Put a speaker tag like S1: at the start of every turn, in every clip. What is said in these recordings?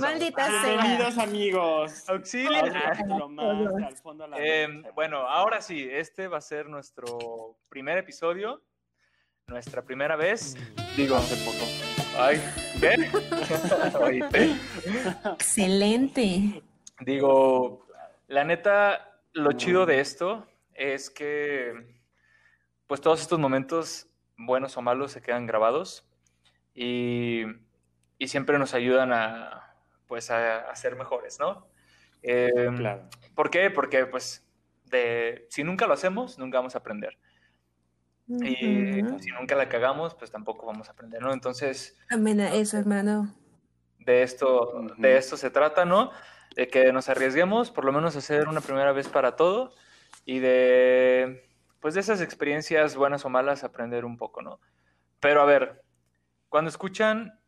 S1: Maldita sea.
S2: Bienvenidos amigos.
S3: Auxilio. Eh, bueno, ahora sí, este va a ser nuestro primer episodio, nuestra primera vez. Digo, hace poco. Ay, ¿qué? Oíste.
S1: Excelente.
S3: Digo, la neta, lo chido de esto es que, pues todos estos momentos, buenos o malos, se quedan grabados y, y siempre nos ayudan a, pues, a, a ser mejores, ¿no? Eh,
S2: Claro.
S3: ¿Por qué? Porque, pues, de, si nunca lo hacemos, nunca vamos a aprender. Y
S1: Ujú.
S3: si nunca la cagamos, pues tampoco vamos a aprender, ¿no? Entonces,
S1: Amén a eso, hermano.
S3: de esto,
S2: Ujú.
S3: de esto se trata, ¿no? De que nos arriesguemos, por lo menos a hacer una primera vez para todo y de, pues de esas experiencias buenas o malas aprender un poco, ¿no? Pero a ver, cuando escuchan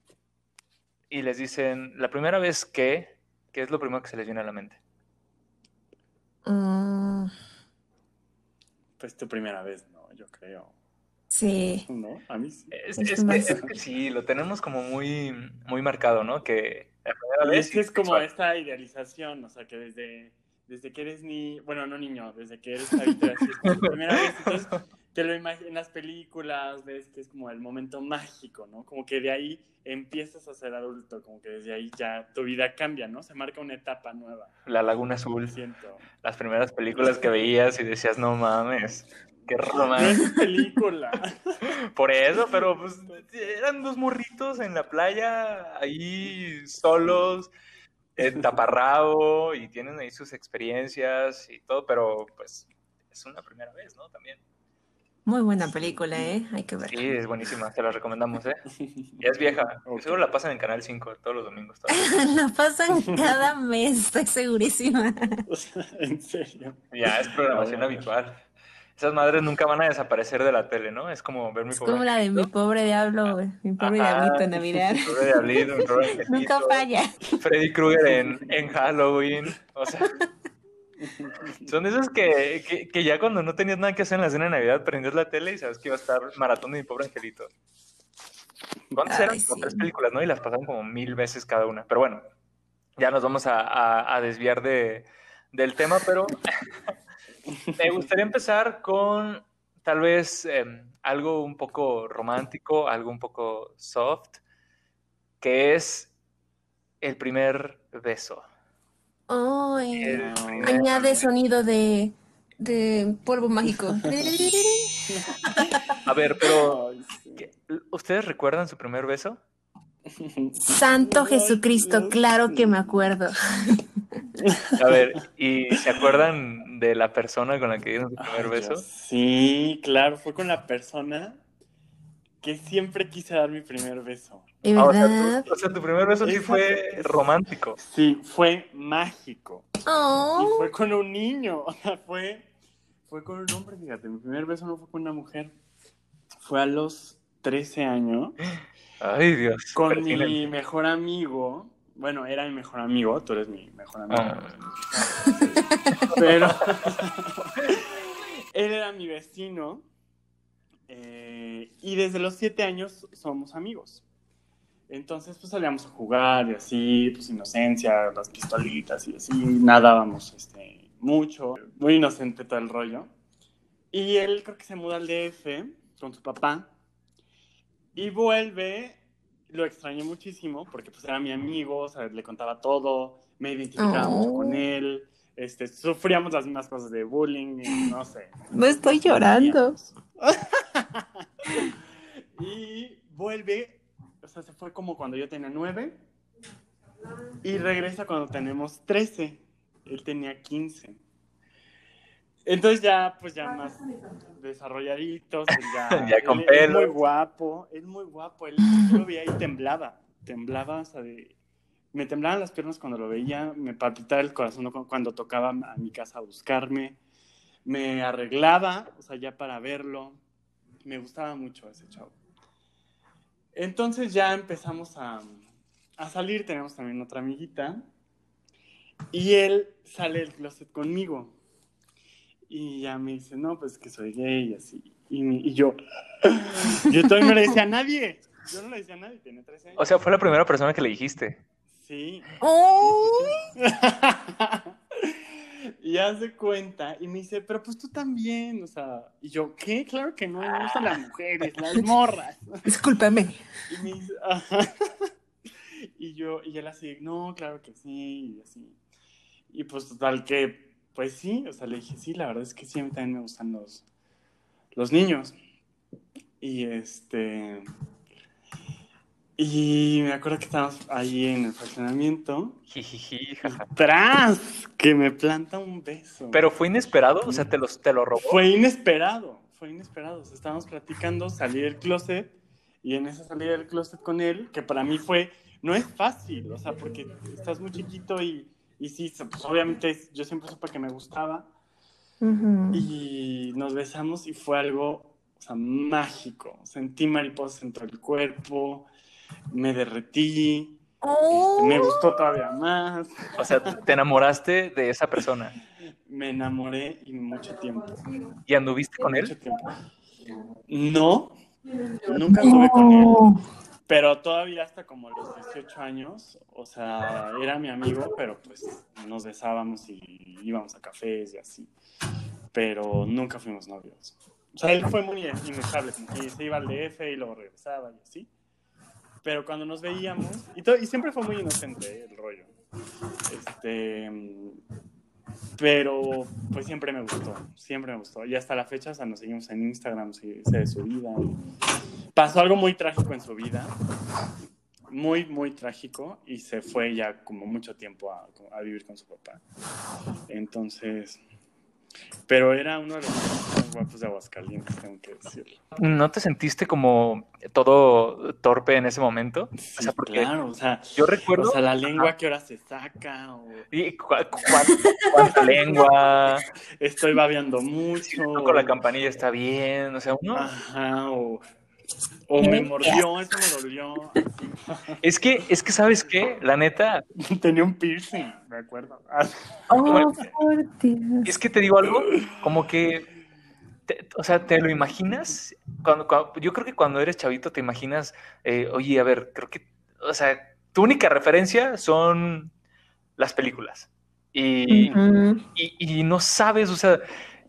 S3: y les dicen la primera vez que, ¿qué es lo primero que se les viene a la mente?
S1: Mm,
S2: Pues tu primera vez, ¿no? Yo creo.
S1: sí.
S2: ¿No? A mí sí.
S3: Es,
S1: Es
S3: es que,
S1: más-
S3: es que sí, lo tenemos como muy, muy marcado, ¿no? Que la primera
S2: Y
S3: vez
S2: es que es como
S3: sexual.
S2: esta idealización, o sea, que desde, desde que eres ni, bueno, no niño, desde que eres tu primera vez, entonces te lo imaginas en las películas, ves que es como el momento mágico, ¿no? Como que de ahí empiezas a ser adulto, como que desde ahí ya tu vida cambia, ¿no? Se marca una etapa nueva,
S3: La Laguna Azul,
S2: siento.
S3: las primeras películas que veías y decías, no mames, qué
S2: No
S3: romántico.
S2: es película.
S3: Por eso, pero pues eran dos morritos en la playa, ahí solos, en taparrabo, y tienen ahí sus experiencias y todo, pero pues es una primera vez, ¿no? También.
S1: Muy buena película, ¿eh? Hay que verla.
S3: Sí, es buenísima, te la recomendamos, ¿eh? Ya es vieja, seguro la pasan en Canal 5 todos los domingos.
S1: La pasan cada mes, estoy segurísima.
S2: O sea, en serio.
S3: Ya es programación
S2: Ah,
S3: habitual. Esas madres nunca van a desaparecer de la tele, ¿no? Es como ver mi
S1: Es
S3: pobre
S1: como la de mi pobre diablo, güey. Mi pobre
S3: Ajá,
S1: diablito en Navidad.
S3: mi pobre diablito, mi pobre.
S1: Nunca falla.
S3: Freddy Krueger en, en Halloween. O sea, son esos que, que, que ya cuando no tenías nada que hacer en la cena de Navidad, prendías la tele y sabes que iba a estar maratón de mi pobre angelito. ¿Cuántas
S1: Ay,
S3: eran? Como
S1: sí.
S3: tres películas, ¿no? Y las pasaron como mil veces cada una. Pero bueno, ya nos vamos a, a- a desviar de, del tema, pero me gustaría empezar con tal vez eh, algo un poco romántico, algo un poco soft, que es el primer beso. Primer-
S1: añade sonido de, de polvo mágico.
S3: A ver, pero
S2: Ay, sí.
S3: ¿qué- ¿ustedes recuerdan su primer beso?
S1: Santo Jesucristo, claro que me acuerdo.
S3: A ver, ¿y se acuerdan de la persona con la que dieron su primer
S2: Ay,
S3: beso?
S2: Sí, claro, fue con la persona que siempre quise dar mi primer beso.
S1: ¿De
S3: Ah, o, sea, tu, o sea, tu primer beso sí fue romántico.
S2: Sí, fue mágico. Y
S1: Oh,
S2: fue con un niño, o sea, fue, fue con un hombre, fíjate, mi primer beso no fue con una mujer. Fue a los 13 años
S3: Ay, Dios.
S2: con mi mejor amigo. Bueno, era mi mejor amigo, tú eres mi mejor amigo.
S3: Ah.
S2: Pero él era mi vecino eh, y desde los siete años somos amigos. Entonces, pues salíamos a jugar y así, pues inocencia, las pistolitas y así, nadábamos este, mucho, muy inocente todo el rollo. Y él creo que se muda al DF con su papá y vuelve, lo extrañé muchísimo porque pues era mi amigo, o sea, le contaba todo, me identificaba mucho
S1: Oh.
S2: con él, este, sufríamos las mismas cosas de bullying, y no sé.
S1: me estoy llorando.
S2: Y vuelve, o sea, se fue como cuando yo tenía nueve y regresa cuando tenemos trece. Él tenía quince. Entonces ya, pues ya más desarrolladitos, él ya,
S3: Ya con
S2: él-
S3: pelo.
S2: Es muy guapo, es muy guapo. Él, yo lo veía y temblaba, temblaba, o sea, de- me temblaban las piernas cuando lo veía, me palpitaba el corazón cu- cuando tocaba a mi casa a buscarme, me arreglaba, o sea, ya para verlo. Me gustaba mucho ese chavo. Entonces ya empezamos a, a salir, tenemos también otra amiguita, y él sale del closet conmigo. Y ya me dice, no, pues que soy gay y así. Y, mi- y yo, yo todavía no le decía a nadie. Yo no le decía a nadie, tenía 13 años.
S3: O sea, fue la primera persona que le dijiste.
S2: Sí.
S1: ¡Oh!
S2: y hace cuenta y me dice, pero pues tú también, o sea, y yo, ¿qué? Claro que no, me gustan las mujeres, las morras.
S1: Discúlpame.
S2: Y me dice, ajá. Y yo, y él así, no, claro que sí, y así. Y pues total que, pues sí, o sea, le dije, sí, la verdad es que sí, a mí también me gustan los, los niños. Y este, y me acuerdo que estábamos ahí en el fraccionamiento.
S3: Jijiji, jaja.
S2: ¡Tras! Que me planta un beso.
S3: Pero fue inesperado, o sea, te, los, te lo robó.
S2: Fue inesperado, fue inesperado. O sea, estábamos platicando, salí del closet y en esa salida del closet con él, que para mí fue, no es fácil, o sea, porque estás muy chiquito y, y sí, pues obviamente yo siempre supe que me gustaba
S1: Ujú.
S2: y nos besamos y fue algo, o sea, mágico. Sentí mariposas dentro del cuerpo, me derretí,
S1: ¡Oh!
S2: me gustó todavía más,
S3: O sea, te enamoraste de esa persona.
S2: me enamoré y mucho tiempo.
S3: ¿Y anduviste con él?
S2: Mucho tiempo. No, nunca estuve con él,
S1: Oh.
S2: pero todavía hasta como los 18 años, o sea, era mi amigo, pero pues nos besábamos y íbamos a cafés y así, pero nunca fuimos novios. O sea, él fue muy inestable, como que se iba al DF y luego regresaba y así. Pero cuando nos veíamos, y, to- y siempre fue muy inocente ¿eh? el rollo. Este, pero pues siempre me gustó, siempre me gustó. Y hasta la fecha, o sea, nos seguimos en Instagram, sé sé de su vida. Pasó algo muy trágico en su vida, muy, muy trágico, y se fue ya como mucho tiempo a, a vivir con su papá. Entonces, pero era uno de los guapos de Aguascalientes, tengo que decirlo.
S3: ¿No te sentiste como todo torpe en ese momento?
S2: Sí,
S3: o sea, porque
S2: claro, o sea,
S3: yo recuerdo...
S2: o sea, la lengua que ahora se saca, o
S3: ¿Y cu- cu- cuánta lengua?
S2: estoy babeando mucho.
S3: Con la campanilla está bien, o sea, uno...
S2: Ajá, o, o me mordió, eso me dolió.
S3: Es que, es que, ¿sabes qué? La neta,
S2: Tenía un piercing, me acuerdo. Ah,
S1: Oh, por Dios.
S3: es que te digo algo, como que, te- o sea, ¿te lo imaginas? Cuando, cuando- yo creo que cuando eres chavito te imaginas, eh, oye, a ver, creo que, o sea, tu única referencia son las películas. Y,
S1: Ujú.
S3: y, y no sabes, o sea,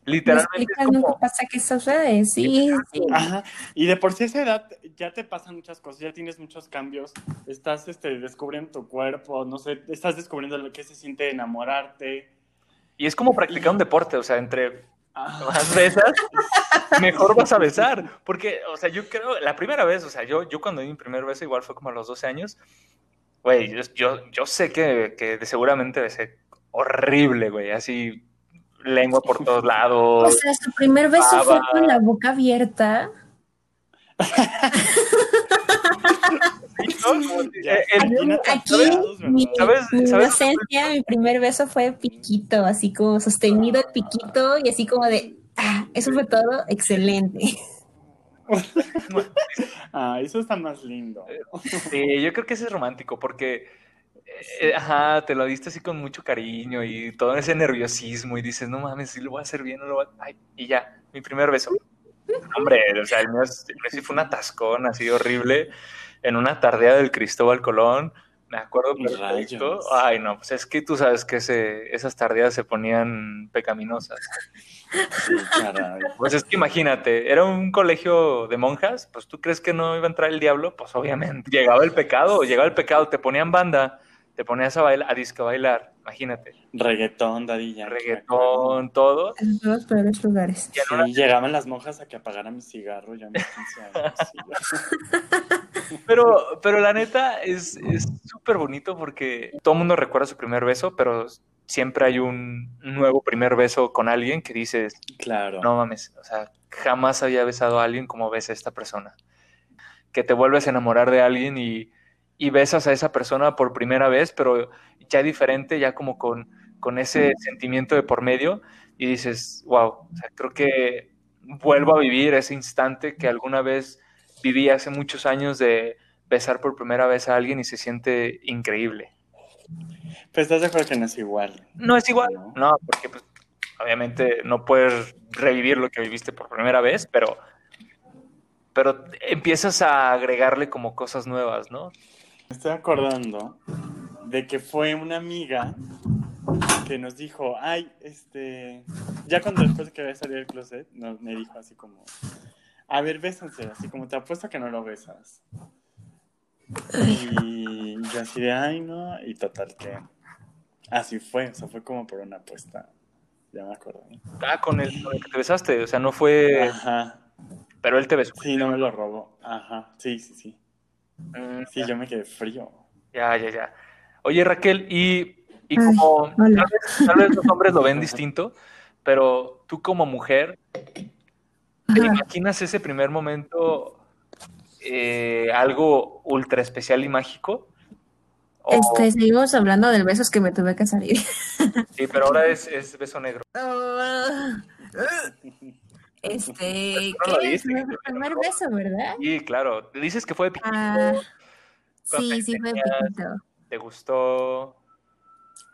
S1: Me
S3: literalmente es como,
S1: pasa que sucede. Sí, sí.
S2: Ajá, y de por sí a esa edad ya te pasan muchas cosas, ya tienes muchos cambios, estás este, descubriendo tu cuerpo, no sé, estás descubriendo lo que se siente enamorarte.
S3: y es como practicar un deporte, o sea, entre Más besas, mejor vas a besar. Porque, o sea, yo creo, la primera vez, o sea, yo, yo cuando di mi primer beso, igual fue como a los 12 años, güey, yo, yo, yo sé que, que de seguramente besé horrible, güey, así lengua por todos
S1: O
S3: lados.
S1: sea, su primer beso fue
S3: Baba.
S1: con la boca abierta. Aquí mi, inocencia, mi primer beso fue piquito, así como sostenido el piquito y así como de, ah, eso fue todo, excelente.
S2: Ah, eso está más lindo.
S3: Sí, yo creo que ese es romántico porque, eh, ajá, te lo diste así con mucho cariño y todo ese nerviosismo y dices, no mames, si lo voy a hacer bien, no lo voy a... Ay, y ya, mi primer beso. Hombre, o sea, el mío, es- el mío sí fue un atascón así horrible en una tardea del Cristóbal Colón. Me acuerdo perfecto.
S2: Rayos.
S3: Ay, no, pues es que tú sabes que ese, esas tardeadas se ponían pecaminosas.
S2: Sí, caray.
S3: Pues es que imagínate, era un colegio de monjas, pues tú crees que no iba a entrar el diablo, pues obviamente. Llegaba el pecado, llegaba el pecado, te ponían banda, te ponías a bailar, a disco bailar, imagínate.
S2: Reggaetón, Yankee.
S3: Reggaetón, todo.
S1: En los peores lugares.
S3: Y una-
S2: Sí, llegaban las monjas a que apagaran mi cigarro ya a mis 15 años.
S3: Pero, pero la neta es es súper bonito porque todo el mundo recuerda su primer beso, pero siempre hay un nuevo primer beso con alguien que dices,
S2: Claro.
S3: no mames, o sea, jamás había besado a alguien como besa a esta persona. Que te vuelves a enamorar de alguien y, y besas a esa persona por primera vez, pero ya diferente, ya como con, con ese sentimiento de por medio, y dices, wow, o sea, creo que vuelvo a vivir ese instante que alguna vez viví hace muchos años de besar por primera vez a alguien y se siente increíble.
S2: Pero estás de acuerdo que no es igual.
S3: No es igual,
S2: No.
S3: no, porque pues, obviamente no puedes revivir lo que viviste por primera vez, pero, pero empiezas a agregarle como cosas nuevas, ¿no?
S2: Me estoy acordando de que fue una amiga que nos dijo, ay, este, ya cuando después de que había salido del closet, nos, me dijo así como, a ver, bésanse, así como te apuesto que no lo besas. Y yo así de, ay, no, y total que así fue, o sea, fue como por una apuesta, ya me acuerdo.
S3: Ah, con el, con el que te besaste, o sea, no fue...
S2: Ajá,
S3: Pero él te besó.
S2: sí, no me lo robó, ajá, sí, sí, sí.
S3: Mm,
S2: Sí, yo me quedé frío.
S3: Ya, ya, ya. Oye, Raquel, y, y
S1: Ay,
S3: como tal
S1: hola.
S3: vez, tal vez los hombres lo ven distinto, pero tú como mujer, ¿te imaginas ese primer momento eh, algo ultra especial y mágico? O-
S1: Este, seguimos hablando del besos que me tuve que salir.
S3: Sí, pero ahora es, es beso negro.
S1: Este,
S3: lo
S1: ¿qué? Mi
S3: que-
S1: primer beso, ¿verdad?
S3: Sí, claro. Dices que fue de piquito,
S1: Ah,
S3: ¿Cuántos
S1: sí, sí, fue
S3: tenías?
S1: piquito.
S3: te gustó.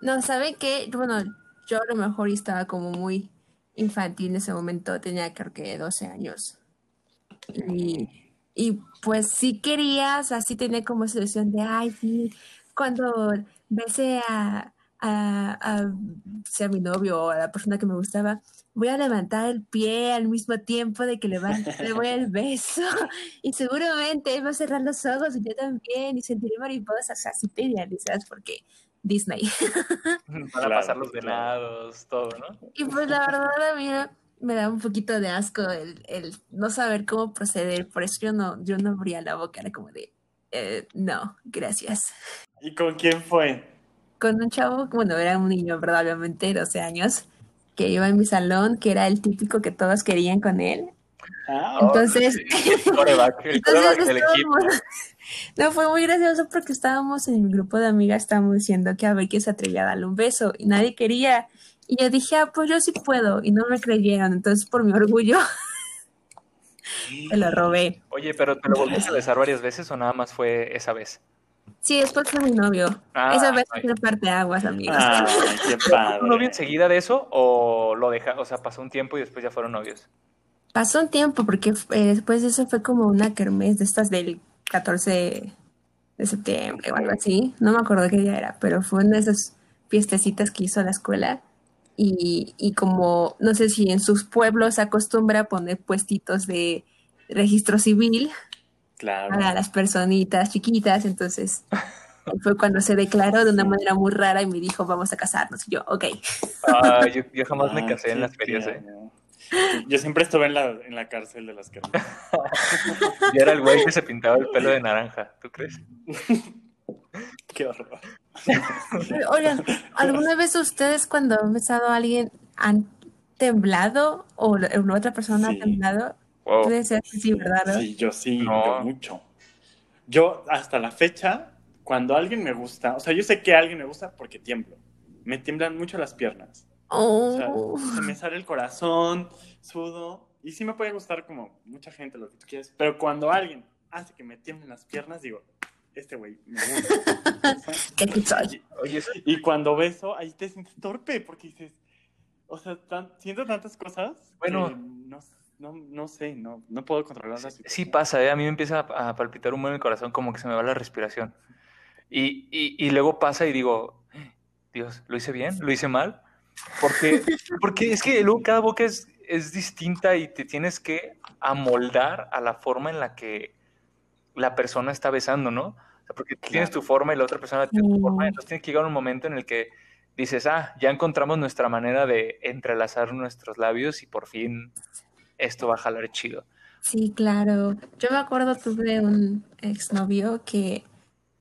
S1: No, ¿saben qué? Bueno, yo a lo mejor estaba como muy infantil en ese momento, tenía creo que 12 años. Y, y pues sí quería, o sea, sí tenía como esa ilusión de, ay, sí, cuando besé a, a, a, sea mi novio o a la persona que me gustaba, voy a levantar el pie al mismo tiempo de que le, va- le voy el beso y seguramente él va a cerrar los ojos y yo también y sentiré mariposas, así te idealizas porque Disney.
S3: Van a
S2: Claro,
S3: pasar los
S2: claro.
S3: venados, todo, ¿no?
S1: Y pues la verdad a mí me da un poquito de asco el, el no saber cómo proceder, por eso yo no, yo no abría la boca, era como de, eh, no, gracias.
S2: ¿Y con quién fue?
S1: Con un chavo, bueno, era un niño, ¿verdad? Obviamente, 12 años, que iba en mi salón, que era el típico que todos querían con él.
S2: Ah,
S1: Entonces,
S3: El coreback, el coreback
S1: entonces
S3: del equipo.
S1: No, fue muy gracioso porque estábamos en mi grupo de amigas, estábamos diciendo que a ver quién se atrevía a darle un beso y nadie quería. Y yo dije, ah, pues yo sí puedo, y no me creyeron, entonces por mi orgullo me lo robé.
S3: Oye, pero ¿te lo volviste a besar varias veces o nada más fue esa vez?
S1: Sí, después fue mi novio.
S3: Ah,
S1: Esa vez
S3: ay.
S1: fue parte aguas, amigos.
S2: Qué
S3: ¿Fue tu novio enseguida de eso o lo deja, o sea, pasó un tiempo y después ya fueron novios?
S1: Pasó un tiempo porque eh, después de eso fue como una kermés de estas del 14 de septiembre o algo así. No me acuerdo qué día era, pero fue una de esas fiestecitas que hizo la escuela. Y, y como, no sé si en sus pueblos se acostumbra a poner puestitos de registro civil
S2: Claro.
S1: para las personitas chiquitas, entonces fue cuando se declaró de una manera muy rara y me dijo, vamos a casarnos. Y yo, ok.
S3: Ah, yo, yo jamás me
S2: Ah,
S3: casé en las ferias, ¿eh?
S2: Yo siempre estuve en la, en la cárcel de las que
S3: Yo era el güey que se pintaba el pelo de naranja, ¿tú crees?
S2: Qué horror.
S1: Oigan, ¿alguna vez ustedes cuando han besado a alguien han temblado o la otra persona
S2: Sí.
S1: ha temblado?
S3: Wow.
S1: Puede ser que sí, ¿verdad? no?
S2: Sí, yo sí,
S3: No.
S2: yo mucho. Yo hasta la fecha, cuando alguien me gusta, o sea, yo sé que alguien me gusta porque tiemblo. Me tiemblan mucho las piernas. O sea,
S1: Oh,
S2: se me sale el corazón, sudo. Y sí me puede gustar como mucha gente, lo que tú quieras. Pero cuando alguien hace que me tiemblen las piernas, digo, este güey me gusta.
S1: qué soy.
S3: Eso-
S2: Y cuando beso, ahí te sientes torpe porque dices, o sea, tan- siento tantas cosas.
S3: Bueno.
S2: que no, no, no sé, no, no puedo controlar la
S3: sí
S2: situación.
S3: pasa, ¿eh? A mí me empieza a, a palpitar un buen el corazón, como que se me va la respiración. Y, y, y luego pasa y digo, Dios, ¿lo hice bien? ¿Lo hice mal? Porque, porque es que luego cada boca es, es distinta y te tienes que amoldar a la forma en la que la persona está besando, ¿no? O sea, porque tienes tu forma y la otra persona tiene su forma,
S1: Mm.
S3: entonces tiene que llegar un momento en el que dices, ah, ya encontramos nuestra manera de entrelazar nuestros labios y por fin esto va a jalar chido.
S1: Sí, claro. Yo me acuerdo, tuve un exnovio que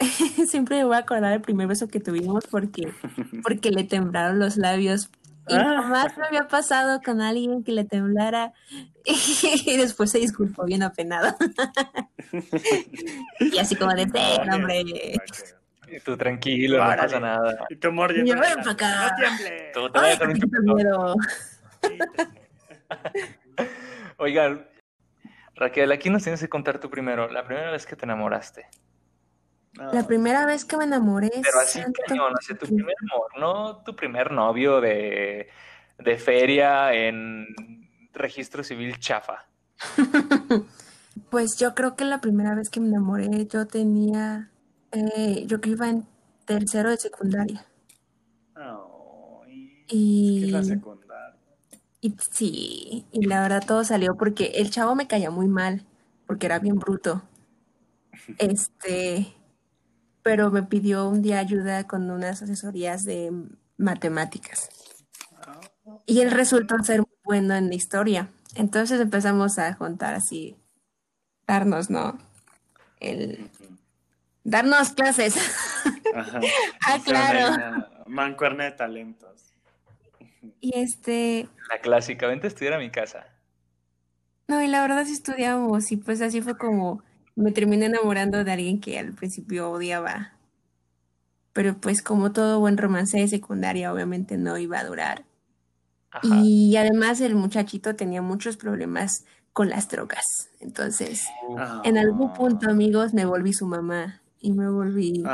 S1: siempre me voy a acordar el primer beso que tuvimos porque, porque le temblaron los labios. Y
S2: Ah.
S1: jamás me había pasado con alguien que le temblara y después se disculpó bien apenado. Y así como de, "Ven, hombre.
S3: Y tú tranquilo, no pasa nada.
S2: Y tú mordiendo.
S1: Yo, ven
S2: la-
S1: pa' acá.
S2: No tiemble.
S3: Tú te voy
S1: Ay,
S3: un
S1: miedo.
S3: Oigan, Raquel, aquí nos tienes que contar tú primero, la primera vez que te enamoraste.
S2: No.
S1: La primera vez que me enamoré.
S3: Pero así cañón, o sea, tu primer amor, no tu primer novio de, de feria en registro civil chafa.
S1: Pues yo creo que la primera vez que me enamoré, yo tenía, eh, yo que iba en tercero de secundaria.
S2: Ay,
S1: Y,
S2: es que es la secundaria.
S1: y sí, y la verdad todo salió porque el chavo me caía muy mal, porque era bien bruto. Este, pero me pidió un día ayuda con unas asesorías de matemáticas. Y él resultó ser muy bueno en la historia. Entonces empezamos a contar así, darnos, ¿no? El, darnos clases.
S2: Ajá.
S1: Ah, claro.
S2: Mancuerna de talentos.
S1: Y este,
S3: La clásica, vente a estudiar a mi casa.
S1: no, y la verdad sí estudiamos y pues así fue como me terminé enamorando de alguien que al principio odiaba. Pero pues como todo buen romance de secundaria obviamente no iba a durar.
S3: Ajá.
S1: Y además el muchachito tenía muchos problemas con las drogas. Entonces,
S3: Uf,
S1: en algún punto,
S2: Ah,
S1: amigos, me volví su mamá y me volví,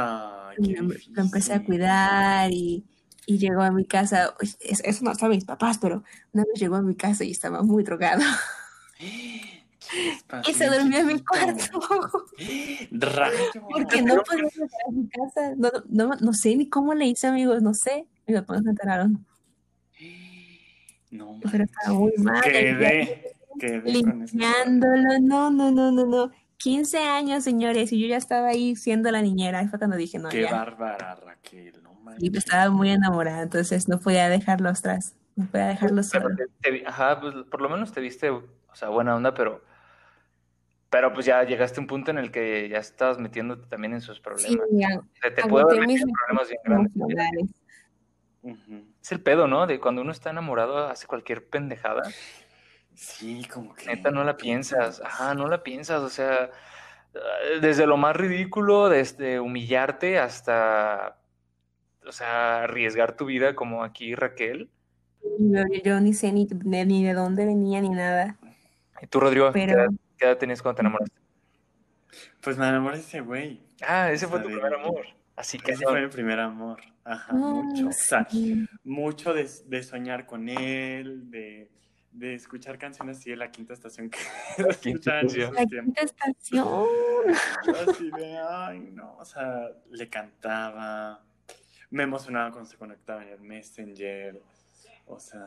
S1: y lo empecé a cuidar y, y llegó a mi casa. Eso no saben mis papás, pero una vez llegó a mi casa y estaba muy drogado y se durmió en mi cuarto porque no podía entrar a mi casa. No, no, no sé ni cómo le hice, amigos, no sé. Mis papás se enteraron,
S2: No
S1: pero estaba muy mal.
S2: Quedé, quedé
S1: limpiándolo. No, no, no, no, no. 15 años, señores, y yo ya estaba ahí siendo la niñera. Y fue cuando dije, no,
S2: Qué
S1: ya.
S2: bárbara, Raquel. No
S1: Y
S2: manches.
S1: estaba muy enamorada, entonces no podía dejarlos atrás. No podía dejarlos
S3: Pero
S1: solo.
S3: te- te ajá, pues por lo menos te viste, o sea, buena onda, pero, pero pues ya llegaste a un punto en el que ya estabas metiéndote también en sus
S1: Sí,
S3: problemas.
S1: a-
S3: Te, te puede haber
S1: mis
S3: problemas bien grandes. Es el pedo, ¿no? De cuando uno está enamorado hace cualquier pendejada,
S2: Sí, como que.
S3: neta no la piensas, ajá, no la piensas, o sea, eh, desde lo más ridículo, desde humillarte hasta, o sea, arriesgar tu vida como aquí Raquel.
S1: Yo, yo ni sé ni, de- ni de dónde venía ni nada,
S3: Y tú, Rodrigo, ¿qué
S1: pero
S3: edad, qué edad tenías cuando te enamoraste?
S2: Pues me enamoré de ese güey.
S3: Ah, ese
S2: O
S3: fue
S2: sea,
S3: tu
S2: de-
S3: primer amor. Así que
S2: Ese fue mi primer amor. Ajá,
S1: Ah,
S2: mucho. O sea,
S1: sí.
S2: mucho de, de soñar con él, de, de escuchar canciones así de la quinta estación que escuchaba en
S3: estación.
S1: La quinta estación.
S2: Así de, ay, no, o sea, le cantaba, me emocionaba cuando se conectaba en el Messenger, o sea,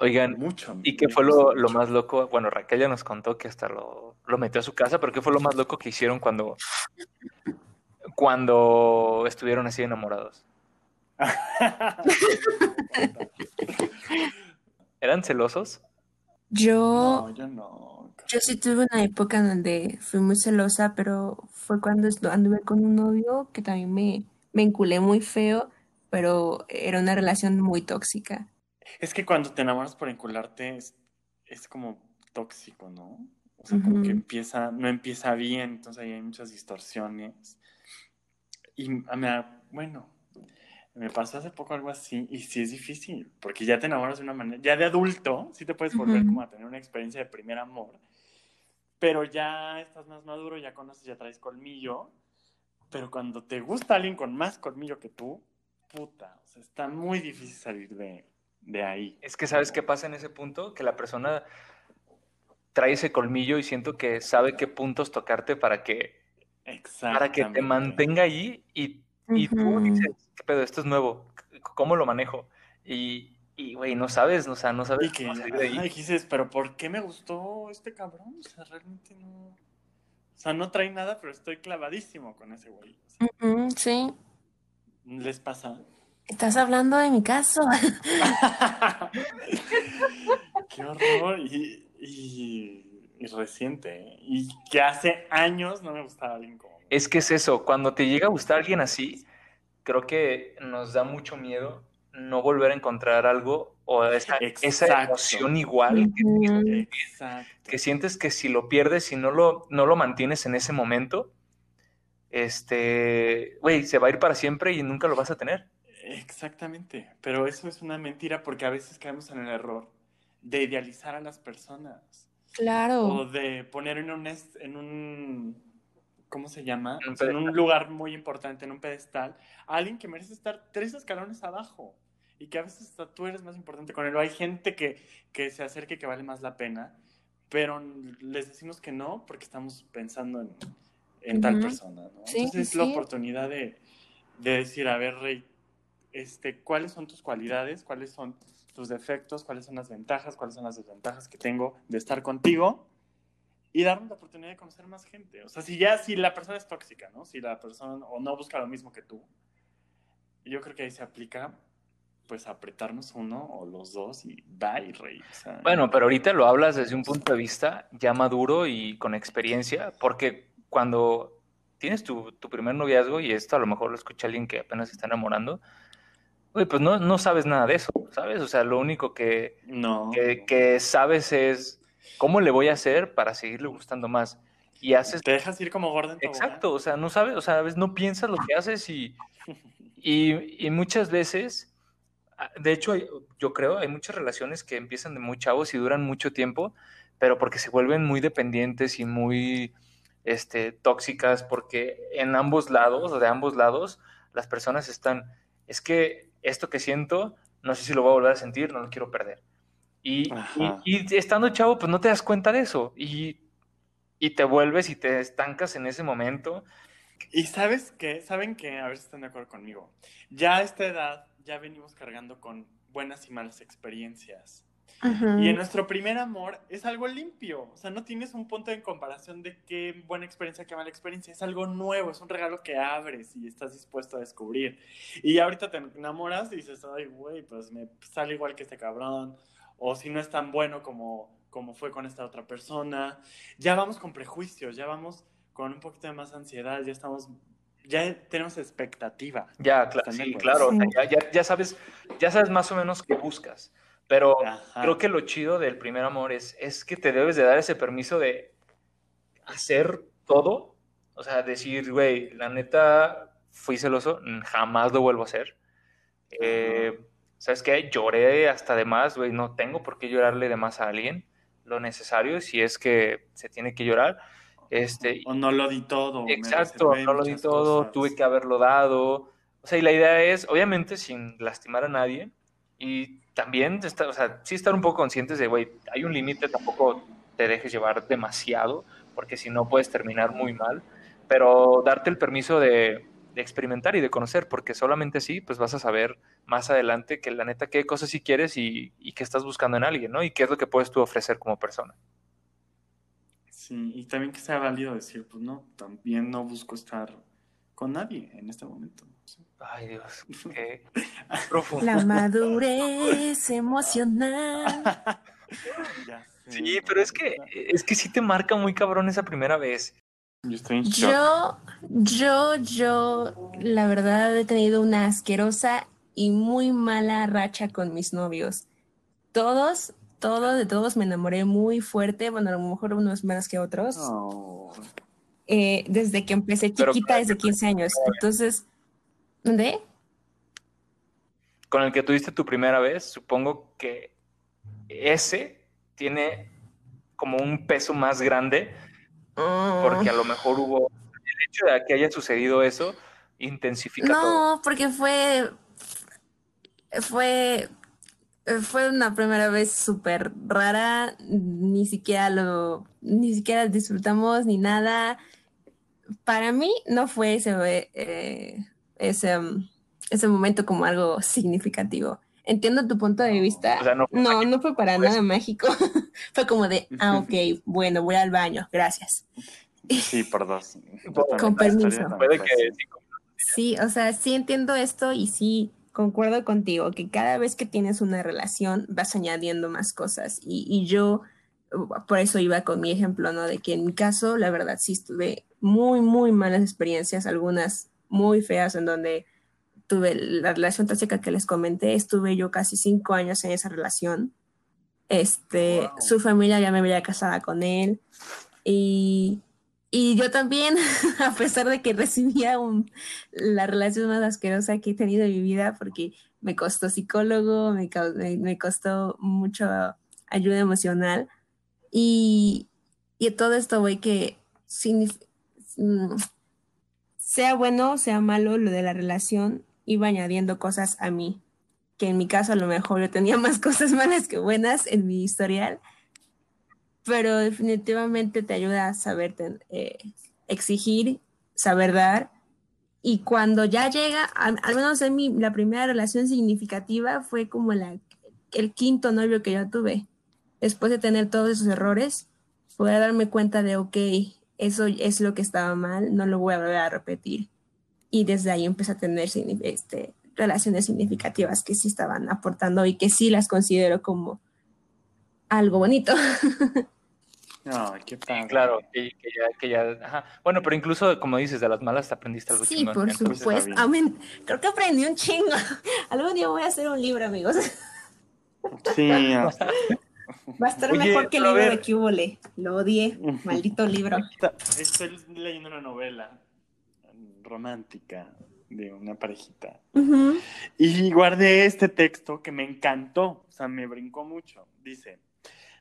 S3: Oigan,
S2: mucho.
S3: ¿y qué fue lo, lo más loco? Bueno, Raquel ya nos contó que hasta lo, lo metió a su casa, pero ¿qué fue lo más loco que hicieron cuando, cuando estuvieron así enamorados? ¿Eran celosos?
S1: Yo,
S2: No, yo no.
S1: yo sí tuve una época en donde fui muy celosa, pero fue cuando anduve con un novio que también me, me enculé muy feo, pero era una relación muy tóxica.
S2: Es que cuando te enamoras por encularte es, es como tóxico, ¿no? O sea, como que empieza, no empieza bien, entonces ahí hay muchas distorsiones. Y a mí, bueno, me pasó hace poco algo así y sí es difícil, porque ya te enamoras de una manera, ya de adulto, sí te puedes volver como a tener una experiencia de primer amor, pero ya estás más maduro, ya conoces, ya traes colmillo, pero cuando te gusta alguien con más colmillo que tú, puta, o sea, está muy difícil salir de, de ahí.
S3: Es que ¿sabes qué pasa en ese punto? Que la persona trae ese colmillo y siento que sabe qué puntos tocarte para que, para que te mantenga ahí y, y tú dices, ¿qué pedo? Esto es nuevo, ¿cómo lo manejo? Y, y güey, no sabes, o sea, no sabes
S2: Y que,
S3: cómo salir de ahí.
S2: y dices, pero ¿por qué me gustó este cabrón? O sea, realmente no. O sea, no trae nada, pero estoy clavadísimo con ese güey. O sea,
S1: Ujú, sí.
S2: ¿Les pasa?
S1: Estás hablando de mi caso.
S2: Qué horror. Y, y, y reciente. Y que hace años no me gustaba alguien como.
S3: Es que es eso, cuando te llega a gustar alguien así, creo que nos da mucho miedo no volver a encontrar algo o esa, esa emoción igual que, que sientes que si lo pierdes y no lo, no lo mantienes en ese momento, este, güey, se va a ir para siempre y nunca lo vas a tener.
S2: Exactamente. Pero eso es una mentira porque a veces caemos en el error de idealizar a las personas. o
S1: Claro.
S2: de poner en un, en un ¿cómo se llama?
S3: En un
S2: O sea, en un
S3: pedestal.
S2: lugar muy importante, en un pedestal, a alguien que merece estar tres escalones abajo y que a veces hasta tú eres más importante con él. O hay gente que, que se acerque que vale más la pena, pero les decimos que no porque estamos pensando en, en tal
S1: Ujú.
S2: persona, ¿no?
S1: Sí,
S2: Entonces es
S1: sí,
S2: la oportunidad de, de decir, a ver, Rey, este, ¿cuáles son tus cualidades? ¿Cuáles son tus defectos? ¿Cuáles son las ventajas? ¿Cuáles son las desventajas que tengo de estar contigo? Y darme la oportunidad de conocer más gente. O sea, si ya, si la persona es tóxica, ¿no? Si la persona o no busca lo mismo que tú, yo creo que ahí se aplica pues apretarnos uno o los dos y bye, rey. O sea,
S3: Bueno, pero ahorita lo hablas desde un punto de vista ya maduro y con experiencia, porque cuando tienes tu, tu primer noviazgo, y esto a lo mejor lo escucha alguien que apenas se está enamorando, oye, pues no, no sabes nada de eso, ¿sabes? O sea, lo único que,
S2: no.
S3: que, que sabes es cómo le voy a hacer para seguirle gustando más. Y haces...
S2: Te dejas ir como Gordon.
S3: Exacto, o sea, no sabes, o sea, a veces no piensas lo que haces y, y, y muchas veces de hecho, yo creo, hay muchas relaciones que empiezan de muy chavos y duran mucho tiempo, pero porque se vuelven muy dependientes y muy este, tóxicas, porque en ambos lados, o de ambos lados, las personas están, es que esto que siento, no sé si lo voy a volver a sentir, no lo quiero perder. Y, y, y estando chavo, pues no te das cuenta de eso. Y, y te vuelves y te estancas en ese momento.
S2: Y sabes que, saben que, a ver si están de acuerdo conmigo, ya a esta edad ya venimos cargando con buenas y malas experiencias. Y en nuestro primer amor es algo limpio, o sea, no tienes un punto de comparación de qué buena experiencia, qué mala experiencia, es algo nuevo, es un regalo que abres y estás dispuesto a descubrir. Y ahorita te enamoras y dices, ay, güey, pues me sale igual que este cabrón, o si no es tan bueno como, como fue con esta otra persona, ya vamos con prejuicios, ya vamos con un poquito de más ansiedad, ya estamos ya tenemos expectativa.
S3: Ya, claro, sí, claro. Ya, ya, ya, sabes, ya sabes más o menos qué buscas. Pero creo que lo chido del primer amor es, es que te debes de dar ese permiso de hacer todo. O sea, decir, güey, la neta, fui celoso, jamás lo vuelvo a hacer. Eh, ¿Sabes qué? Lloré hasta de más, güey, no tengo por qué llorarle de más a alguien. Lo necesario, si es que se tiene que llorar este,
S2: o no lo di todo.
S3: Exacto, no lo di todo, tuve que haberlo dado. O sea, y la idea es, obviamente, sin lastimar a nadie, y también, estar, o sea, sí estar un poco conscientes de, güey, hay un límite, tampoco te dejes llevar demasiado, porque si no puedes terminar muy mal, pero darte el permiso de, de, experimentar y de conocer, porque solamente así, pues vas a saber más adelante que la neta qué cosas sí quieres y, y qué estás buscando en alguien, ¿no? Y qué es lo que puedes tú ofrecer como persona.
S2: Sí, y también que sea válido decir, pues no, también no busco estar con nadie en este momento.
S3: Ay, Dios, qué
S1: profundo. La madurez emocional.
S3: sí, pero es que, es que sí te marca muy cabrón esa primera vez.
S2: Yo estoy en
S1: Yo, yo, yo, la verdad he tenido una asquerosa y muy mala racha con mis novios. Todos todo, de todos me enamoré muy fuerte, bueno, a lo mejor unos más que otros. Eh, desde que empecé chiquita, desde 15 años. Entonces, ¿dónde?
S3: Con el que tuviste tu primera vez, supongo que ese tiene como un peso más grande, porque a lo mejor hubo el hecho de que haya sucedido eso intensifica
S1: no,
S3: todo.
S1: No, porque fue fue fue una primera vez súper rara, ni siquiera lo, ni siquiera disfrutamos ni nada. Para mí no fue ese, eh, ese, um, ese momento como algo significativo. Entiendo tu punto de vista. no, no, no, fue para nada mágico. fue como de, ah, ok, bueno, voy al baño, gracias.
S2: Sí, por dos.
S1: Con permiso. Sí, o sea, sí entiendo esto y sí, concuerdo contigo que cada vez que tienes una relación vas añadiendo más cosas y, y, yo por eso iba con mi ejemplo, ¿no? De que en mi caso, la verdad, sí estuve muy, muy malas experiencias, algunas muy feas en donde tuve la relación tóxica que les comenté, estuve yo casi cinco años en esa relación. Este, su familia ya me había casada con él y y yo también, a pesar de que recibía un, la relación más asquerosa que he tenido en mi vida, porque me costó psicólogo, me, me costó mucho ayuda emocional. Y, y todo esto voy que sea bueno, sea malo lo de la relación, iba añadiendo cosas a mí, que en mi caso a lo mejor yo tenía más cosas malas que buenas en mi historial pero definitivamente te ayuda a saber eh, exigir, saber dar Y cuando ya llega, al, menos en mi, la primera relación significativa fue como la, el quinto novio que yo tuve. Después de tener todos esos errores, pude darme cuenta de, ok, eso es lo que estaba mal, no lo voy a volver a repetir. Y desde ahí empecé a tener este, relaciones significativas que sí estaban aportando y que sí las considero como algo bonito.
S2: Ay, qué padre.
S3: Claro, que, que ya, que ya, ajá. Bueno, pero incluso, como dices, de las malas te aprendiste algo
S1: Sí,
S3: chingón.
S1: por
S3: Entonces,
S1: supuesto. Amén. Creo que aprendí un chingo. Algún día voy a hacer un libro, amigos.
S2: Sí, ah,
S1: Va a estar
S3: Oye,
S1: mejor que el libro
S3: ver.
S1: de Cubole. Lo odié. Maldito libro.
S2: estoy leyendo una novela romántica de una parejita.
S1: Ujú.
S2: Y guardé este texto que me encantó, o sea, me brincó mucho. Dice,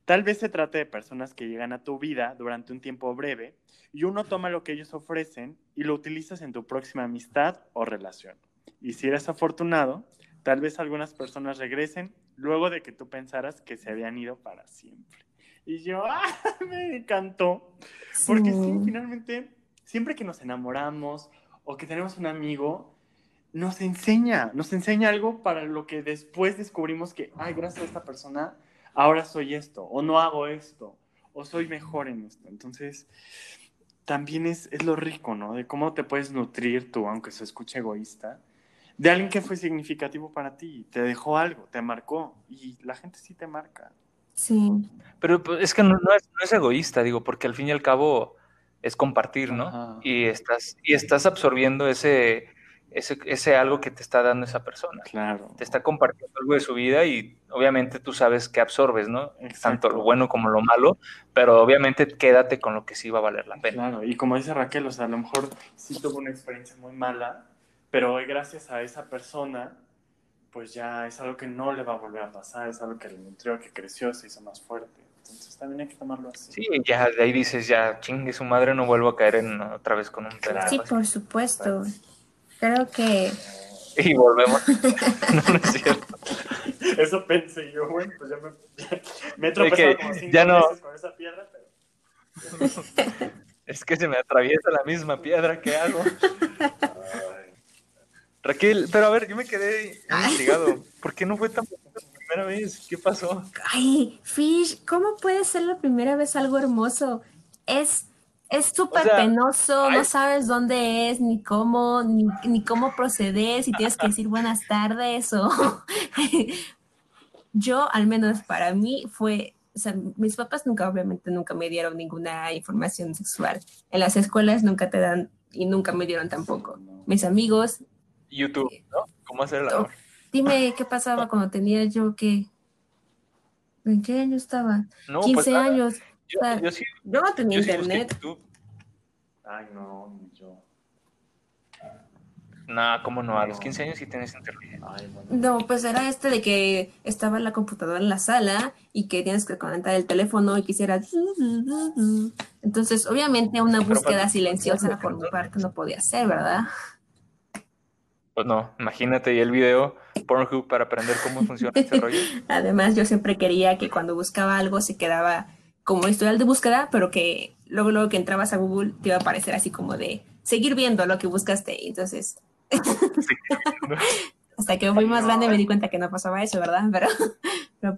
S2: tal vez se trate de personas que llegan a tu vida durante un tiempo breve y uno toma lo que ellos ofrecen y lo utilizas en tu próxima amistad o relación. Y si eres afortunado, tal vez algunas personas regresen luego de que tú pensaras que se habían ido para siempre. Y yo, ¡ah! Me encantó. Porque sí,
S1: Sí.
S2: finalmente, siempre que nos enamoramos o que tenemos un amigo, nos enseña, nos enseña algo para lo que después descubrimos que, ay, gracias a esta persona, ahora soy esto, o no hago esto, o soy mejor en esto. Entonces, también es, es lo rico, ¿no? De cómo te puedes nutrir tú, aunque se escuche egoísta, de alguien que fue significativo para ti, te dejó algo, te marcó, y la gente sí te marca.
S1: Sí.
S3: Pero pues, es que no, no es, no es egoísta, digo, porque al fin y al cabo es compartir, ¿no?
S2: Ajá.
S3: Y estás, y estás absorbiendo ese, ese, ese algo que te está dando esa persona.
S2: Claro.
S3: Te está compartiendo algo de su vida y obviamente tú sabes que absorbes, ¿no?
S2: Exacto.
S3: Tanto lo bueno como lo malo, pero obviamente quédate con lo que sí va a valer la pena.
S2: Claro, y como dice Raquel, o sea, a lo mejor sí tuvo una experiencia muy mala, pero hoy gracias a esa persona, pues ya es algo que no le va a volver a pasar, es algo que le nutrió, que creció, se hizo más fuerte. Entonces también hay que tomarlo así.
S3: Sí, ya de ahí dices, ya chingue su madre, no vuelvo a caer en otra vez con un pedazo.
S1: Sí, por supuesto. Creo que
S3: Y volvemos. no, no es cierto.
S2: Eso pensé yo, bueno, pues ya me, ya- me he
S3: Es
S2: tropezado
S3: que
S2: como cinco
S3: ya no-
S2: veces con esa piedra, pero...
S3: Es que se me atraviesa la misma piedra que hago. Raquel, pero a ver, yo me quedé intrigado. ¿Por qué no fue tan bonita la primera vez? ¿Qué pasó?
S1: Ay, Fish, ¿cómo puede ser la primera vez algo hermoso? Es es súper
S3: O sea,
S1: penoso,
S3: ay.
S1: no sabes dónde es, ni cómo, ni, ni cómo proceder, si tienes que decir buenas tardes o... Yo, al menos para mí, fue... O sea, mis papás nunca, obviamente, nunca me dieron ninguna información sexual. En las escuelas nunca te dan y nunca me dieron tampoco. Mis amigos,
S3: YouTube, ¿no? ¿Cómo hacer el amor?
S1: dime qué pasaba cuando tenía yo que... ¿En qué año estaba?
S3: No,
S1: 15
S3: pues nada.
S1: años.
S3: Yo,
S1: o sea,
S3: yo sí,
S1: Yo no tenía
S3: yo
S1: internet.
S2: Ay, no, ni yo.
S3: No, ¿cómo no? A los 15 años sí tienes internet.
S2: Ay, bueno.
S1: No, pues era este de que estaba la computadora en la sala y que tienes que conectar el teléfono y quisiera. Entonces, obviamente, una búsqueda silenciosa por mi parte no podía ser, ¿verdad?
S3: Pues no, imagínate y el video Pornhub para aprender cómo funciona este rollo.
S1: Además, yo siempre quería que cuando buscaba algo se quedaba como historial de búsqueda, pero que luego, luego que entrabas a Google te iba a aparecer así como de seguir viendo lo que buscaste. Entonces, hasta que fui más grande me di cuenta que no pasaba eso, ¿verdad? Pero,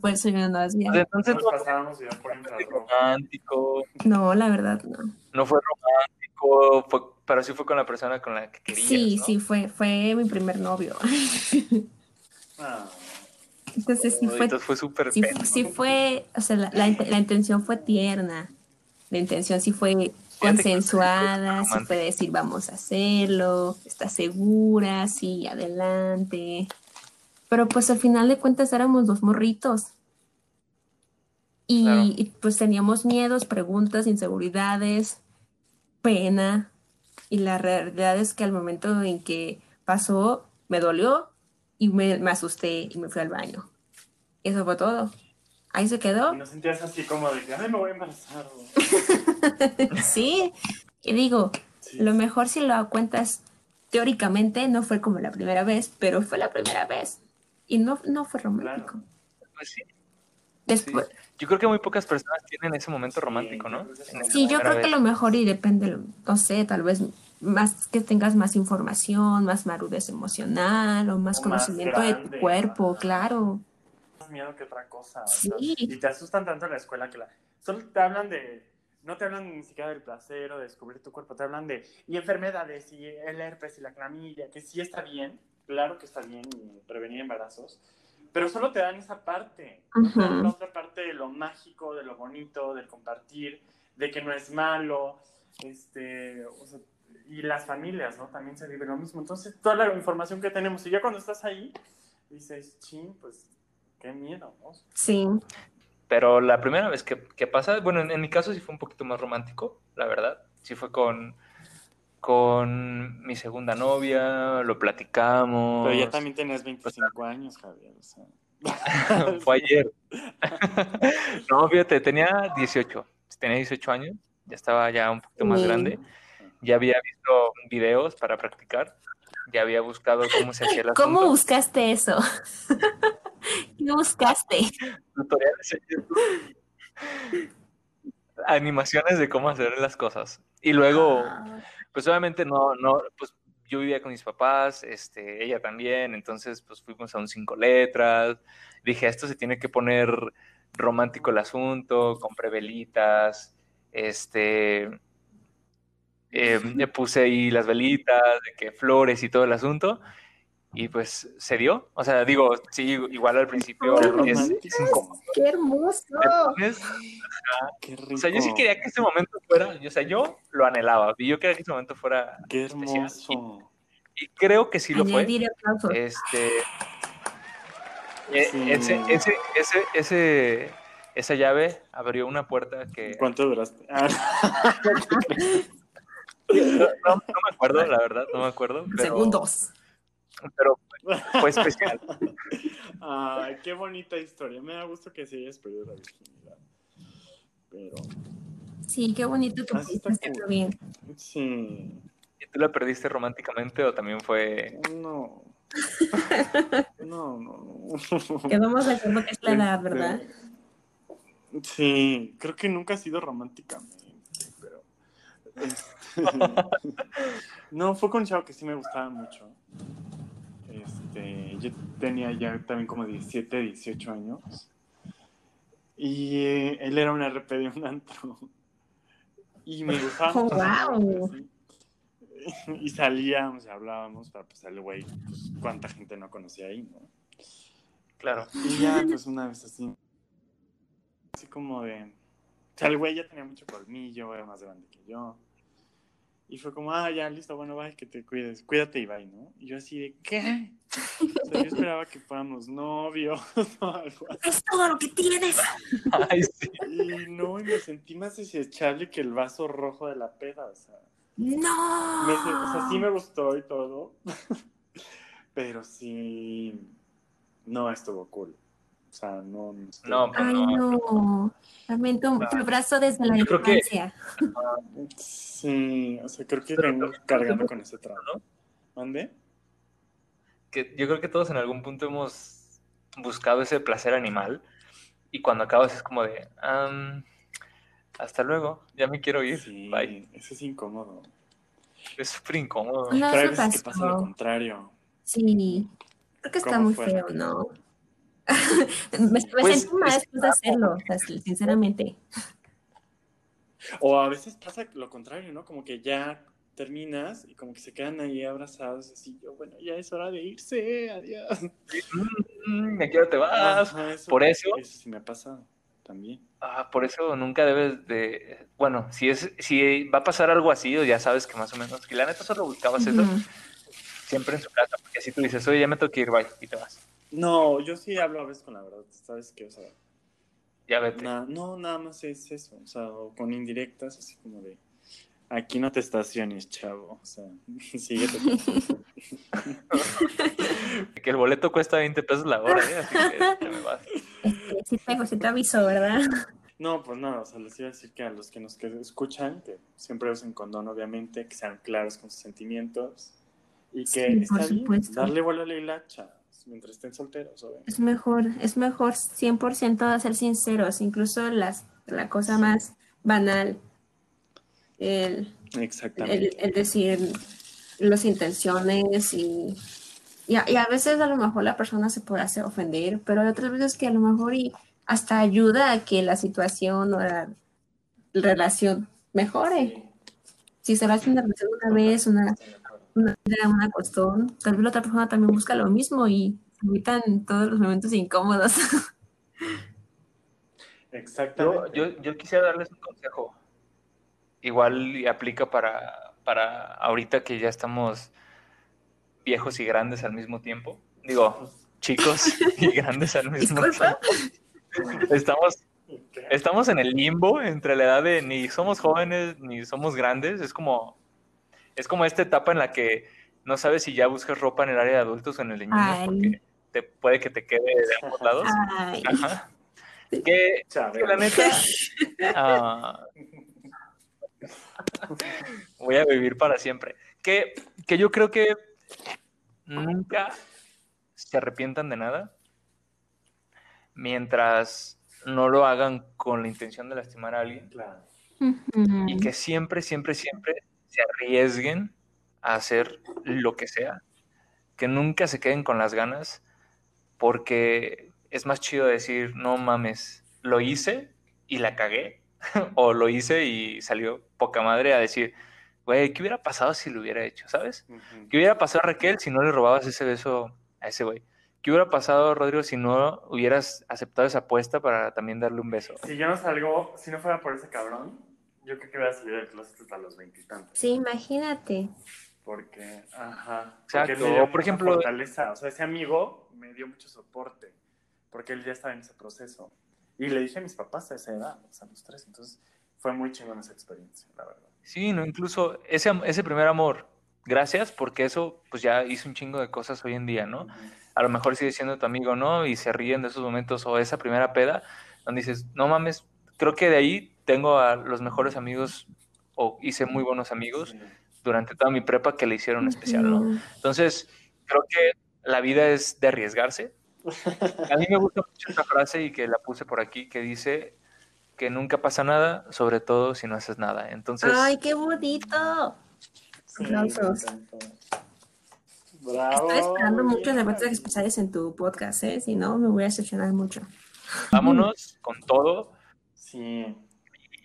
S1: eso yo no lo hacía.
S3: Pues entonces
S2: Nos
S3: no
S2: pasábamos ya por
S3: romántico,
S1: No, la verdad, no.
S3: no fue romántico, fue, pero sí fue con la persona con la que querías,
S1: Sí,
S3: ¿no?
S1: sí, fue, fue mi primer novio.
S2: Ah,
S1: Entonces sí fue,
S3: entonces fue súper
S1: sí, fue, o sea, la, la int- la intención fue tierna. La intención sí fue consensuada, sí fue decir vamos a hacerlo, estás segura, sí, adelante. Pero pues al final de cuentas éramos dos morritos. Y,
S3: Claro.
S1: y, pues teníamos miedos, preguntas, inseguridades, pena. Y la realidad es que al momento en que pasó, me dolió y me, me asusté y me fui al baño. Eso fue todo. Ahí se quedó.
S2: y no sentías así como de que, ay, me voy a embarazar.
S1: Sí. Y digo,
S2: Sí.
S1: lo mejor si lo cuentas teóricamente no fue como la primera vez, pero fue la primera vez. Y no, no fue romántico.
S3: Pues sí.
S1: Después,
S3: Yo creo que muy pocas personas tienen ese momento romántico, ¿no?
S1: Sí, yo creo que lo mejor y depende, no sé, tal vez más que tengas más información, más madurez emocional o más
S2: O más
S1: conocimiento de tu cuerpo, claro.
S2: más miedo que otra cosa. o sea,
S1: Sí.
S2: y te asustan tanto en la escuela que la... solo te hablan de... No te hablan ni siquiera del placer o de descubrir tu cuerpo, te hablan de... Y enfermedades, y el herpes y la clamilla, que sí está bien, claro que está bien prevenir embarazos, pero solo te dan esa parte. No te dan
S1: Ujú.
S2: la otra parte lo mágico, de lo bonito, del compartir, de que no es malo, este... o sea, y las familias, ¿no? También se vive lo mismo. Entonces, toda la información que tenemos, y ya cuando estás ahí, dices, chin, pues qué miedo, ¿no?
S1: Sí.
S3: Pero la primera vez que, que pasa, bueno, en, en mi caso sí fue un poquito más romántico, la verdad. Sí fue con, con mi segunda novia, lo platicamos.
S2: Pero ya también tenías 25 años, Javier. O sea.
S3: Fue ayer. no, fíjate, tenía 18. Tenía 18 años, ya estaba ya un poquito más grande. Ya había visto videos para practicar. Ya había buscado cómo se hacía el
S1: ¿Cómo buscaste eso? ¿Qué buscaste?
S3: tutoriales en YouTube. Animaciones de cómo hacer las cosas. Y luego,
S1: Ah,
S3: pues obviamente no, no, pues yo vivía con mis papás, este, ella también, entonces pues fuimos a un cinco letras. Dije, esto se tiene que poner romántico el asunto, compré velitas, este, eh, le puse ahí las velitas, de que flores y todo el asunto. Y pues se dio. O sea, digo, sí, igual al principio es, incómodo.
S1: ¡Qué hermoso!
S3: Pones-
S2: Qué rico.
S3: o sea, yo sí quería que ese momento fuera, o sea, yo lo anhelaba, y yo quería que ese momento fuera,
S2: Qué
S3: especial.
S2: hermoso.
S3: y creo que sí lo fue. Este, eh,
S2: Sí.
S3: ese, ese, ese, ese, esa llave abrió una puerta que
S2: ¿Cuánto duraste? Ah,
S3: no, me acuerdo, la verdad, no me acuerdo, pero,
S1: Segundos.
S3: pero fue especial.
S2: Ay, qué bonita historia. Me da gusto que se hayas perdido la virginidad. Pero,
S1: Sí, qué bonito que
S2: está
S1: pudiste hacerlo bien.
S2: sí.
S3: ¿Y tú la perdiste románticamente o también fue
S2: No. No, no, no.
S1: Quedamos de acuerdo que es la edad,
S2: Este,
S1: ¿verdad?
S2: Sí, creo que nunca ha sido románticamente, pero. este, no, fue con un chavo que sí me gustaba mucho. Este, yo tenía ya también como 17, 18 años. Y eh, él era un RP de un antro. Y me gustaba
S1: Oh,
S2: mucho.
S1: wow.
S2: así. Y salíamos y hablábamos, pero pues el güey, pues cuánta gente no conocía ahí, ¿no?
S3: claro?
S2: Y ya, pues una vez así, así como de, o sea, el güey ya tenía mucho colmillo, era más grande que yo. Y fue como, ah, ya, listo, bueno, bye, que te cuides, cuídate y bye, ¿no? Y yo así de, ¿qué? O sea, yo esperaba que fuéramos novios o algo así.
S1: Es todo lo que tienes.
S3: Ay, sí.
S2: Y no, y me sentí más desechable que el vaso rojo de la peda, o sea.
S1: No.
S2: Me- o sea, sí me gustó y todo, pero sí, no estuvo cool. O sea, no... no
S3: No, pues
S1: Ay,
S3: no.
S1: no. Lamento tu abrazo desde la
S3: Yo que-.
S2: Sí, o sea, creo que vengo cargando con ese trauma.
S3: ¿no?
S2: ¿Mande?
S3: que yo creo que todos en algún punto hemos buscado ese placer animal y cuando acabas es como de, "Am, hasta luego, ya me quiero ir,
S2: Sí,
S3: bye.
S2: eso es incómodo.
S3: Es súper incómodo.
S1: Una
S2: Pero hay veces que pasa lo contrario.
S1: Sí. Creo que está
S2: ¿Cómo
S1: muy
S2: fue?
S1: feo, ¿no? Me me
S3: Pues,
S1: sentí mal
S3: es-
S1: después de hacerlo, o sea, sinceramente.
S2: O a veces pasa lo contrario, ¿no? Como que ya terminas y como que se quedan ahí abrazados así, yo, bueno, ya es hora de irse, adiós.
S3: Mm, ¿A qué hora te vas?
S2: Ajá, eso-
S3: Por eso-
S2: Eso sí me ha pasado también.
S3: Ah, por eso nunca debes de, bueno, si es, si va a pasar algo así, o ya sabes que más o menos, y la neta solo buscabas eso
S1: Ujú.
S3: siempre en su casa, porque así tú dices, oye, ya me tengo que ir, bye, y te vas.
S2: No, yo sí hablo a veces con la verdad, ¿sabes qué? O sea,
S3: Ya vete.
S2: na- no, nada más es eso, o sea, o con indirectas, así como de, aquí no te estaciones, chavo, o sea, síguete.
S3: Que el boleto cuesta 20 pesos la hora, ¿eh? Así que ya me vas.
S1: Este, sí, te, sí te aviso, ¿verdad?
S2: No, pues nada, o sea, les iba a decir que a los que nos escuchan, que siempre usen condón, obviamente, que sean claros con sus sentimientos y que
S1: Sí,
S2: está bien darle vuelo a la hilacha. Mientras estén solteros, obviamente.
S1: Es mejor, es mejor 100% ser sinceros, incluso las, la cosa más banal, el,
S2: Exactamente.
S1: el, el decir las intenciones y, y, a, y a veces a lo mejor la persona se puede hacer ofender, pero hay otras veces que a lo mejor y hasta ayuda a que la situación o la relación mejore. Si se lo hace una relación una vez, una, una, una costón, tal vez la otra persona también busca lo mismo y se evitan todos los momentos incómodos.
S2: Exactamente.
S3: Yo, yo, yo quisiera darles un consejo. Igual y aplica para, para ahorita que ya estamos viejos y grandes al mismo tiempo. Digo, chicos y grandes al mismo
S1: Disculpa.
S3: tiempo. Estamos, estamos en el limbo entre la edad de ni somos jóvenes ni somos grandes. Es como, es como esta etapa en la que no sabes si ya buscas ropa en el área de adultos o en el de niños
S1: Ay.
S3: porque te, puede que te quede de ambos lados.
S1: Ay,
S3: Ajá. Que, la neta, ah, voy a vivir para siempre. Que, que yo creo que nunca se arrepientan de nada mientras no lo hagan con la intención de lastimar a alguien
S2: Claro.
S3: y que siempre, siempre, siempre se arriesguen a hacer lo que sea, que nunca se queden con las ganas, porque es más chido decir, no mames, lo hice y la cagué, o lo hice y salió poca madre a decir, güey, ¿qué hubiera pasado si lo hubiera hecho, sabes?
S2: Ujú.
S3: ¿Qué hubiera pasado, Raquel, si no le robabas ese beso a ese güey? ¿Qué hubiera pasado, Rodrigo, si no hubieras aceptado esa apuesta para también darle un beso?
S2: Si yo no salgo, si no fuera por ese cabrón, yo creo que hubiera salido del closet hasta los veintitantos.
S1: Sí, imagínate.
S2: Porque, ajá.
S3: Exacto,
S2: Porque dio
S3: o por
S2: mucha
S3: ejemplo-
S2: fortaleza. O sea, ese amigo me dio mucho soporte. Porque él ya estaba en ese proceso. Y le dije a mis papás a esa edad, o sea, a los tres. Entonces, fue muy chingón esa experiencia, la verdad.
S3: Sí, no, incluso ese, ese primer amor, gracias, porque eso pues ya hizo un chingo de cosas hoy en día, ¿no? A lo mejor sigue siendo tu amigo, ¿no? Y se ríen de esos momentos o esa primera peda, donde dices, no mames, creo que de ahí tengo a los mejores amigos o hice muy buenos amigos durante toda mi prepa que le hicieron especial, ¿no? Entonces, creo que la vida es de arriesgarse. A mí me gusta mucho esta frase y que la puse por aquí, que dice que nunca pasa nada, sobre todo si no haces nada. Entonces,
S1: Ay, qué bonito.
S2: Sí,
S1: Aplausos.
S2: Bravo.
S1: Estoy esperando muchos efectos especiales en tu podcast, ¿eh? Si no, me voy a decepcionar mucho.
S3: vámonos con todo
S2: Sí.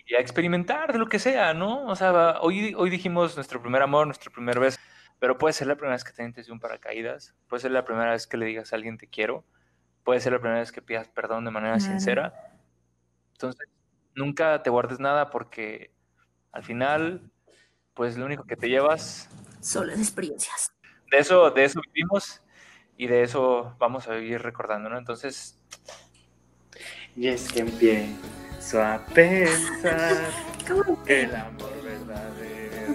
S3: Y a experimentar de lo que sea, ¿no? O sea, hoy, hoy dijimos nuestro primer amor, nuestro primer beso, pero puede ser la primera vez que te avientes de un paracaídas, puede ser la primera vez que le digas a alguien te quiero, puede ser la primera vez que pidas perdón de manera
S1: Claro.
S3: sincera. Entonces, nunca te guardes nada porque al final, pues lo único que te llevas,
S1: Solo las experiencias.
S3: de eso, de eso vivimos y de eso vamos a vivir recordando, ¿no? Entonces,
S2: Y es que empiezo a pensar
S1: ¿Cómo?
S2: que el amor verdadero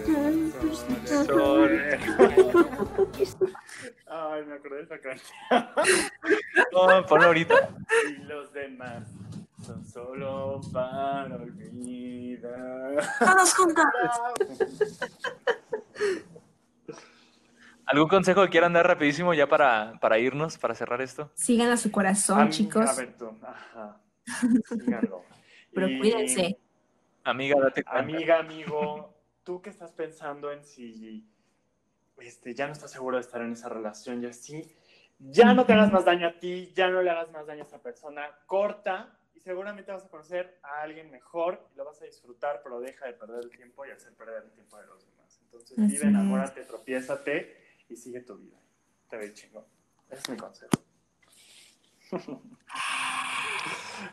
S2: son Ay, me acordé de esa canción.
S3: no, ponlo ahorita.
S2: Y los demás son solo para olvidar.
S1: Todos juntos.
S3: ¿Algún consejo que quieran dar rapidísimo ya para, para irnos, para cerrar esto?
S1: Sigan a su corazón, chicos.
S2: A ver tú, ajá. Síganlo.
S1: Pero
S2: Y,
S1: cuídense.
S3: Amiga, date cuenta.
S2: Amiga, amigo, tú que estás pensando en si este, ya no estás seguro de estar en esa relación y así, ya no te hagas más daño a ti, ya no le hagas más daño a esa persona, corta y seguramente vas a conocer a alguien mejor y lo vas a disfrutar, pero deja de perder el tiempo y hacer perder el tiempo de los demás. Entonces,
S1: Así
S2: vive, enamórate, tropiézate y sigue tu vida. Te ve chingón. Ese es mi consejo.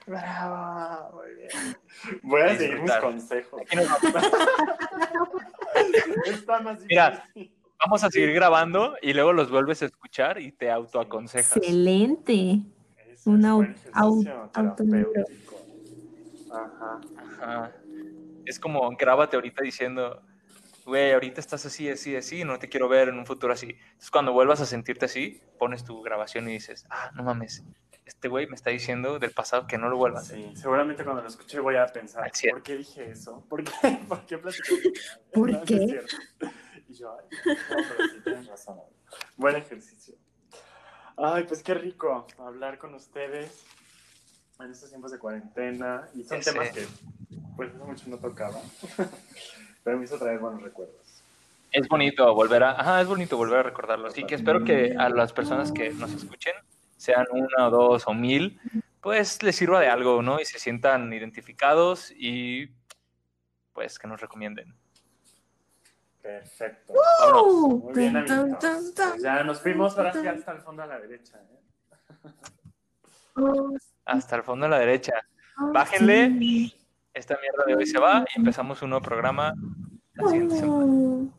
S2: Bravo, muy bien. Voy a seguir mis consejos. Está más
S3: Mira. Vamos a seguir grabando y luego los vuelves a escuchar y te autoaconsejas.
S1: Excelente.
S2: Eso
S1: Un au- au-
S2: terapéutico. Ajá.
S3: Ajá. Es como grábate ahorita diciendo, güey, ahorita estás así, así, así, no te quiero ver en un futuro así. Entonces cuando vuelvas a sentirte así, pones tu grabación y dices, ah, no mames, este güey me está diciendo del pasado que no lo vuelva a hacer.
S2: Sí, seguramente cuando lo escuché voy a pensar. ¿por qué dije eso? ¿Por qué, ¿Por qué platiqué?
S1: ¿Por
S2: No, no
S1: qué?
S2: es cierto. Y yo, ay, no, pero sí tienes razón. Buen ejercicio. Ay, pues qué rico hablar con ustedes en estos tiempos de cuarentena. Y son
S3: Ya
S2: temas
S3: sé.
S2: que, pues, hace mucho no tocaba. Pero me hizo traer buenos recuerdos.
S3: Es bonito volver a, ajá, es bonito volver a recordarlo. Así que espero que a las personas que nos escuchen, sean una o dos o mil, pues les sirva de algo, ¿no? Y se sientan identificados y pues que nos recomienden.
S2: Perfecto.
S3: Vámonos.
S2: Muy bien,
S1: tum.
S2: Pues ya nos fuimos ahora sí hasta el fondo a la derecha. ¿eh?
S3: Hasta el fondo a la derecha. Bájenle. Esta mierda de hoy se va y empezamos un nuevo programa la siguiente semana.